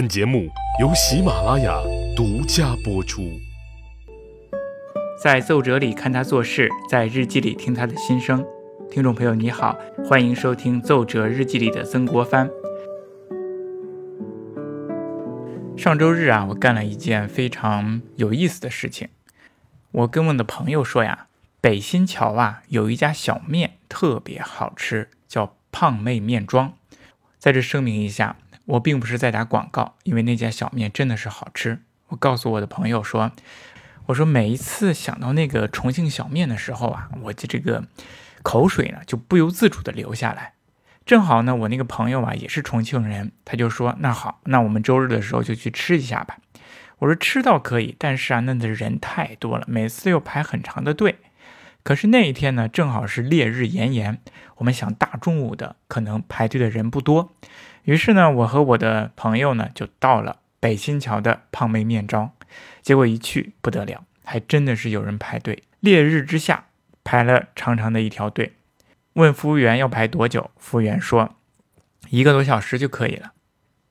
本节目由喜马拉雅独家播出。在奏折里看他做事，在日记里听他的心声。听众朋友，你好，欢迎收听《奏折日记里的曾国藩》。上周日啊，我干了一件非常有意思的事情。我跟我的朋友说呀，北新桥啊有一家小面特别好吃，叫胖妹面庄。在这声明一下。我并不是在打广告，因为那家小面真的是好吃。我告诉我的朋友说：“我说每一次想到那个重庆小面的时候啊，我的这个口水呢就不由自主的流下来。正好呢，我那个朋友啊也是重庆人，他就说：那好，那我们周日的时候就去吃一下吧。我说吃倒可以，但是啊，那的人太多了，每次又排很长的队。可是那一天呢，正好是烈日炎炎，我们想大中午的可能排队的人不多。”于是呢，我和我的朋友呢就到了北新桥的胖妹面庄，结果一去不得了，还真的是有人排队。烈日之下排了长长的一条队，问服务员要排多久，服务员说一个多小时就可以了。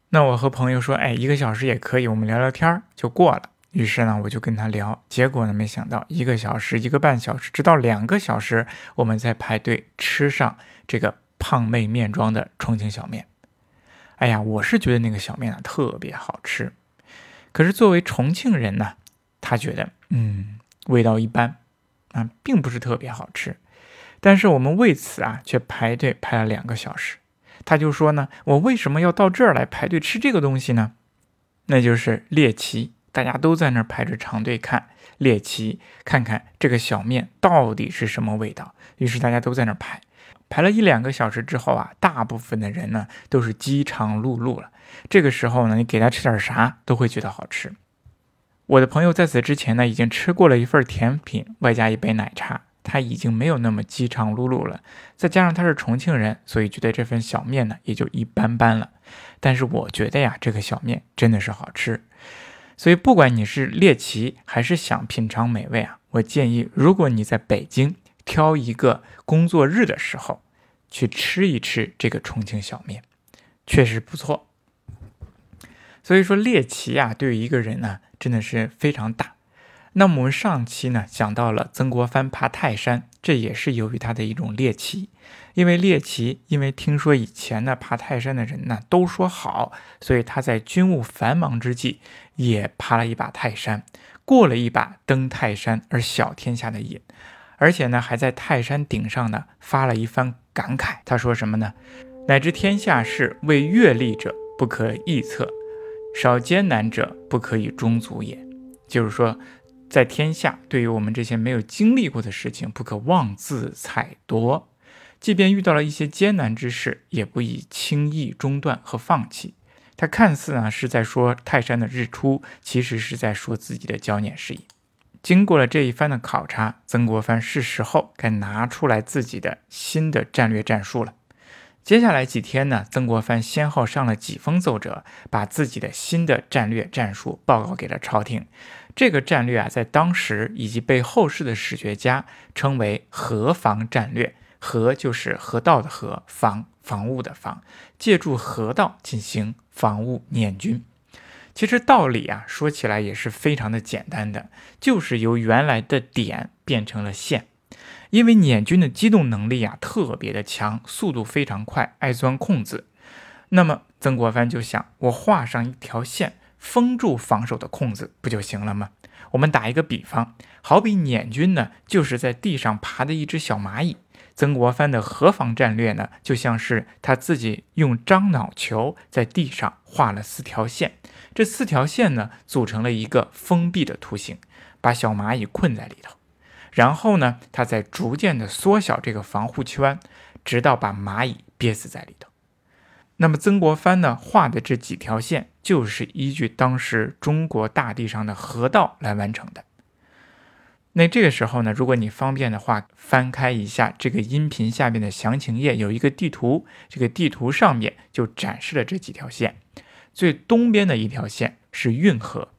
那我和朋友说，哎，一个小时也可以，我们聊聊天儿就过了。于是呢，我就跟他聊，结果呢，没想到一个小时、一个半小时，直到两个小时，我们在排队吃上这个胖妹面庄的重庆小面。哎呀，我是觉得那个小面啊特别好吃，可是作为重庆人呢，他觉得嗯味道一般啊，并不是特别好吃。但是我们为此啊却排队排了两个小时。他就说呢，我为什么要到这儿来排队吃这个东西呢？那就是猎奇，大家都在那儿排着长队看猎奇，看看这个小面到底是什么味道。于是大家都在那儿排。排了一两个小时之后啊，大部分的人呢都是饥肠辘辘了。这个时候呢，你给他吃点啥都会觉得好吃。我的朋友在此之前呢已经吃过了一份甜品，外加一杯奶茶，他已经没有那么饥肠辘辘了。再加上他是重庆人，所以觉得这份小面呢也就一般般了。但是我觉得呀，这个小面真的是好吃。所以不管你是猎奇还是想品尝美味啊，我建议如果你在北京。挑一个工作日的时候，去吃一吃这个重庆小面，确实不错。所以说猎奇啊，对于一个人呢，真的是非常大。那么我们上期呢讲到了曾国藩爬泰山，这也是由于他的一种猎奇。因为猎奇，因为听说以前呢爬泰山的人呢都说好，所以他在军务繁忙之际也爬了一把泰山，过了一把登泰山而小天下的瘾。而且呢，还在泰山顶上呢发了一番感慨。他说什么呢？乃知天下事，为阅历者不可臆测，少艰难者不可以终足也。就是说，在天下，对于我们这些没有经历过的事情，不可妄自采夺。即便遇到了一些艰难之事，也不宜轻易中断和放弃。他看似呢是在说泰山的日出，其实是在说自己的焦年事宜。经过了这一番的考察，曾国藩是时候该拿出来自己的新的战略战术了。接下来几天呢，曾国藩先后上了几封奏折，把自己的新的战略战术报告给了朝廷。这个战略啊，在当时以及被后世的史学家称为“河防战略”。河就是河道的河，防防务的防，借助河道进行防务捻军。其实道理啊，说起来也是非常的简单的，就是由原来的点变成了线。因为捻军的机动能力啊特别的强，速度非常快，爱钻空子。那么曾国藩就想，我画上一条线，封住防守的空子，不就行了吗？我们打一个比方，好比捻军呢，就是在地上爬的一只小蚂蚁。曾国藩的河防战略呢，就像是他自己用樟脑球在地上画了四条线，这四条线呢，组成了一个封闭的图形，把小蚂蚁困在里头。然后呢，他再逐渐的缩小这个防护圈，直到把蚂蚁憋死在里头。那么曾国藩呢画的这几条线，就是依据当时中国大地上的河道来完成的。那这个时候呢，如果你方便的话，翻开一下这个音频下面的详情页，有一个地图，这个地图上面就展示了这几条线。最东边的一条线是运河，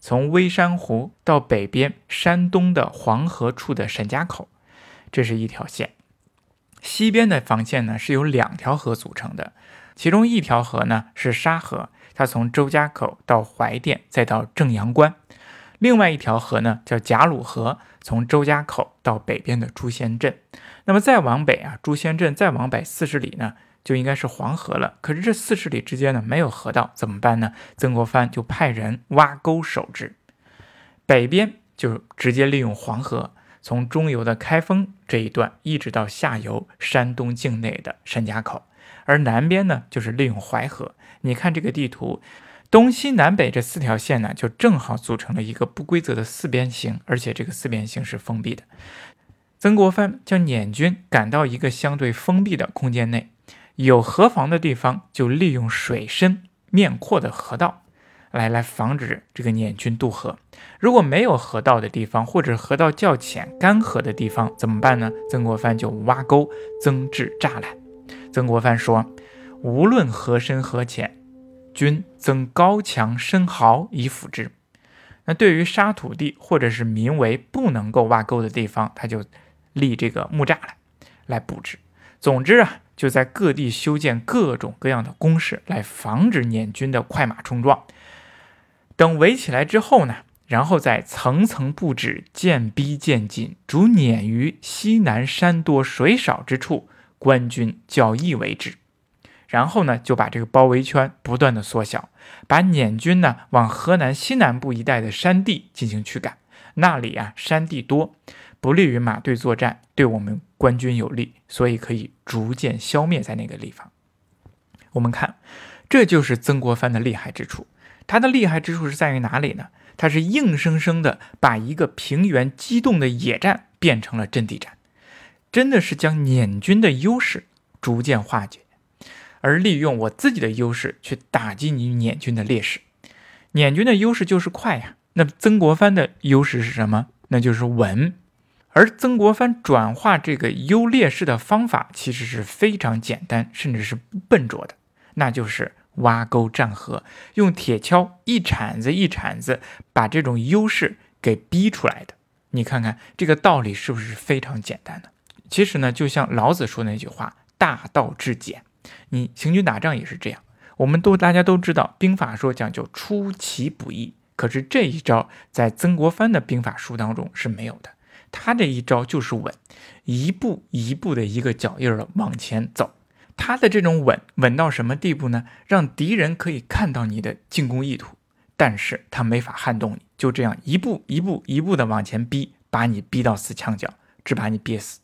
从微山湖到北边山东的黄河处的沈家口，这是一条线。西边的防线呢是由两条河组成的，其中一条河呢是沙河。它从周家口到怀店，再到正阳关；另外一条河呢，叫贾鲁河，从周家口到北边的朱仙镇。那么再往北啊，朱仙镇再往北四十里呢，就应该是黄河了。可是这四十里之间呢，没有河道，怎么办呢？曾国藩就派人挖沟守之。北边就直接利用黄河，从中游的开封这一段，一直到下游山东境内的山家口。而南边呢，就是利用淮河。你看这个地图，东西南北这四条线呢，就正好组成了一个不规则的四边形，而且这个四边形是封闭的。曾国藩将捻军赶到一个相对封闭的空间内，有河防的地方就利用水深面阔的河道，来来防止这个捻军渡河。如果没有河道的地方，或者河道较浅、干涸的地方，怎么办呢？曾国藩就挖沟增置栅栏。曾国藩说：“无论河深河浅，均增高墙深壕以辅之。”那对于沙土地或者是民为不能够挖沟的地方，他就立这个木栅栏来布置。总之啊，就在各地修建各种各样的工事，来防止捻军的快马冲撞。等围起来之后呢，然后再层层布置，渐逼渐紧，逐撵于西南山多水少之处。官军较易为之，然后呢，就把这个包围圈不断的缩小，把捻军呢往河南西南部一带的山地进行驱赶。那里啊山地多，不利于马队作战，对我们官军有利，所以可以逐渐消灭在那个地方。我们看，这就是曾国藩的厉害之处。他的厉害之处是在于哪里呢？他是硬生生的把一个平原机动的野战变成了阵地战。真的是将捻军的优势逐渐化解，而利用我自己的优势去打击你捻军的劣势。捻军的优势就是快呀，那曾国藩的优势是什么？那就是稳。而曾国藩转化这个优劣势的方法其实是非常简单，甚至是笨拙的，那就是挖沟占河，用铁锹一铲子一铲子把这种优势给逼出来的。你看看这个道理是不是非常简单的？其实呢，就像老子说那句话“大道至简”，你行军打仗也是这样。我们都大家都知道，兵法说讲究出其不意，可是这一招在曾国藩的兵法书当中是没有的。他这一招就是稳，一步一步的一个脚印儿往前走。他的这种稳稳到什么地步呢？让敌人可以看到你的进攻意图，但是他没法撼动你，就这样一步一步一步的往前逼，把你逼到死墙角，只把你憋死。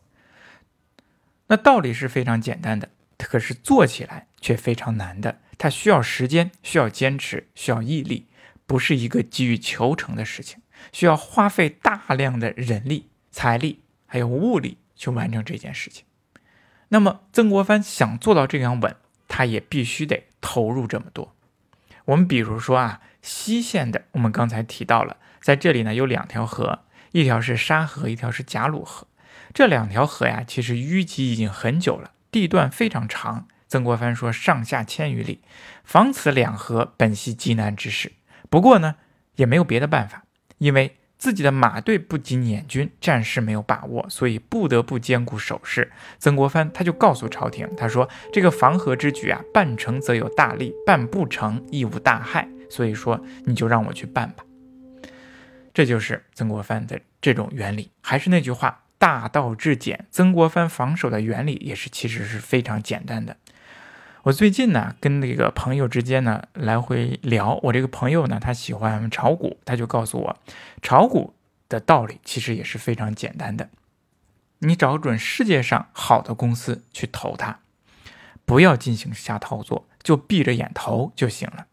那道理是非常简单的，可是做起来却非常难的。它需要时间，需要坚持，需要毅力，不是一个急于求成的事情，需要花费大量的人力、财力还有物力去完成这件事情。那么曾国藩想做到这样稳，他也必须得投入这么多。我们比如说啊，西线的，我们刚才提到了，在这里呢有两条河，一条是沙河，一条是贾鲁河。这两条河呀，其实淤积已经很久了，地段非常长。曾国藩说上下千余里，防此两河本系极难之事。不过呢，也没有别的办法，因为自己的马队不及捻军，战事没有把握，所以不得不兼顾守势。曾国藩他就告诉朝廷，他说这个防河之举啊，办成则有大利，办不成亦无大害。所以说你就让我去办吧。这就是曾国藩的这种原理。还是那句话。大道至简，曾国藩防守的原理也是其实是非常简单的。我最近呢跟那个朋友之间呢来回聊，我这个朋友呢他喜欢炒股，他就告诉我，炒股的道理其实也是非常简单的。你找准世界上好的公司去投它，不要进行瞎操作，就闭着眼投就行了。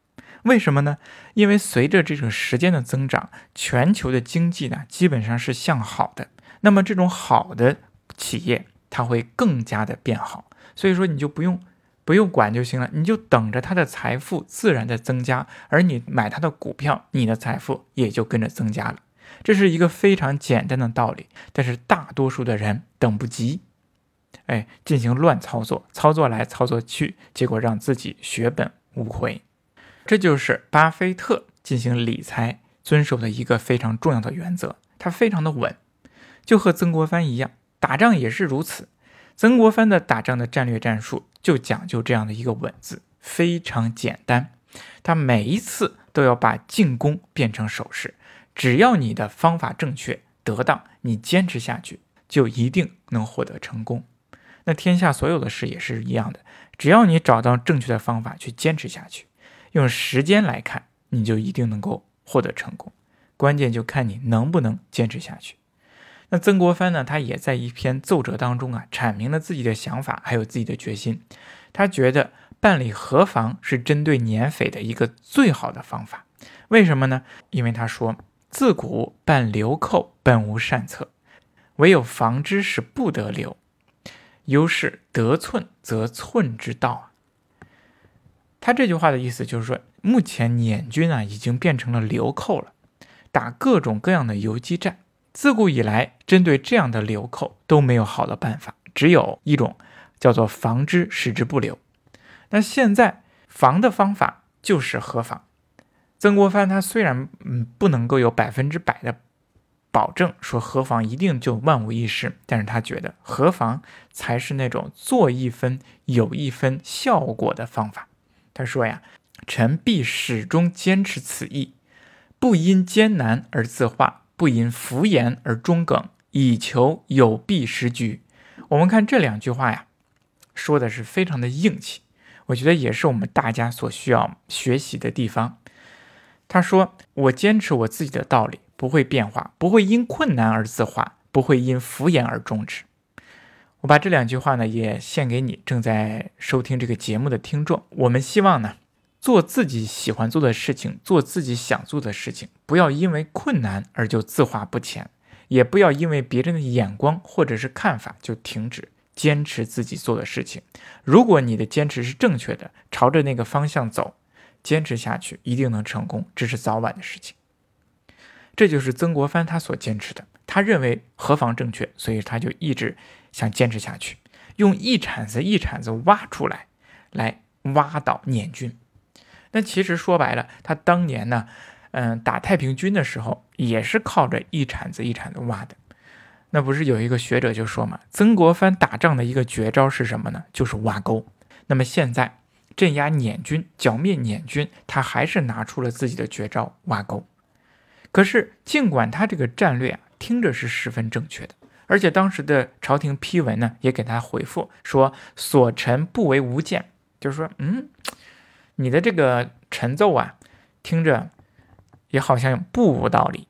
为什么呢？因为随着这个时间的增长，全球的经济呢基本上是向好的。那么这种好的企业，它会更加的变好，所以说你就不用不用管就行了，你就等着它的财富自然的增加，而你买它的股票，你的财富也就跟着增加了。这是一个非常简单的道理，但是大多数的人等不及，哎，进行乱操作，操作来操作去，结果让自己血本无回。这就是巴菲特进行理财遵守的一个非常重要的原则，它非常的稳。就和曾国藩一样，打仗也是如此。曾国藩的打仗的战略战术就讲究这样的一个稳字，非常简单。他每一次都要把进攻变成守势。只要你的方法正确、得当，你坚持下去，就一定能获得成功。那天下所有的事也是一样的，只要你找到正确的方法去坚持下去，用时间来看，你就一定能够获得成功。关键就看你能不能坚持下去。那曾国藩呢？他也在一篇奏折当中啊，阐明了自己的想法，还有自己的决心。他觉得办理河防是针对捻匪的一个最好的方法。为什么呢？因为他说，自古办流寇本无善策，唯有防之是不得流。优势得寸则寸之道啊。他这句话的意思就是说，目前捻军啊已经变成了流寇了，打各种各样的游击战。自古以来，针对这样的流寇都没有好的办法，只有一种叫做防之，使之不流。那现在防的方法就是河防。曾国藩他虽然嗯不能够有百分之百的保证，说河防一定就万无一失，但是他觉得河防才是那种做一分有一分效果的方法。他说呀，臣必始终坚持此意，不因艰难而自化。不因浮言而中梗，以求有弊时局。我们看这两句话呀，说的是非常的硬气，我觉得也是我们大家所需要学习的地方。他说：“我坚持我自己的道理，不会变化，不会因困难而自化，不会因敷衍而终止。”我把这两句话呢，也献给你正在收听这个节目的听众。我们希望呢。做自己喜欢做的事情，做自己想做的事情，不要因为困难而就自化不前，也不要因为别人的眼光或者是看法就停止坚持自己做的事情。如果你的坚持是正确的，朝着那个方向走，坚持下去一定能成功，这是早晚的事情。这就是曾国藩他所坚持的，他认为何妨正确，所以他就一直想坚持下去，用一铲子一铲子挖出来，来挖倒捻军。那其实说白了，他当年呢，嗯，打太平军的时候也是靠着一铲子一铲子挖的。那不是有一个学者就说嘛，曾国藩打仗的一个绝招是什么呢？就是挖沟。那么现在镇压捻军、剿灭捻军，他还是拿出了自己的绝招挖沟。可是尽管他这个战略啊听着是十分正确的，而且当时的朝廷批文呢也给他回复说：“所臣不为无见。”就是说，嗯。你的这个陈奏啊，听着也好像不无道理。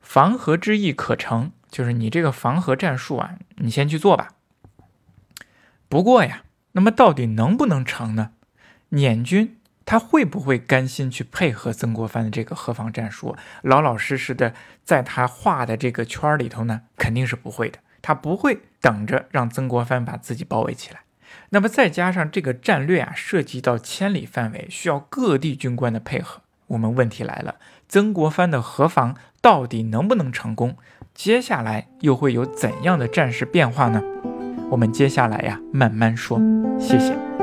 防河之意可成，就是你这个防河战术啊，你先去做吧。不过呀，那么到底能不能成呢？捻军他会不会甘心去配合曾国藩的这个河防战术，老老实实的在他画的这个圈里头呢？肯定是不会的。他不会等着让曾国藩把自己包围起来。那么再加上这个战略啊，涉及到千里范围，需要各地军官的配合。我们问题来了，曾国藩的河防到底能不能成功？接下来又会有怎样的战事变化呢？我们接下来呀，慢慢说。谢谢。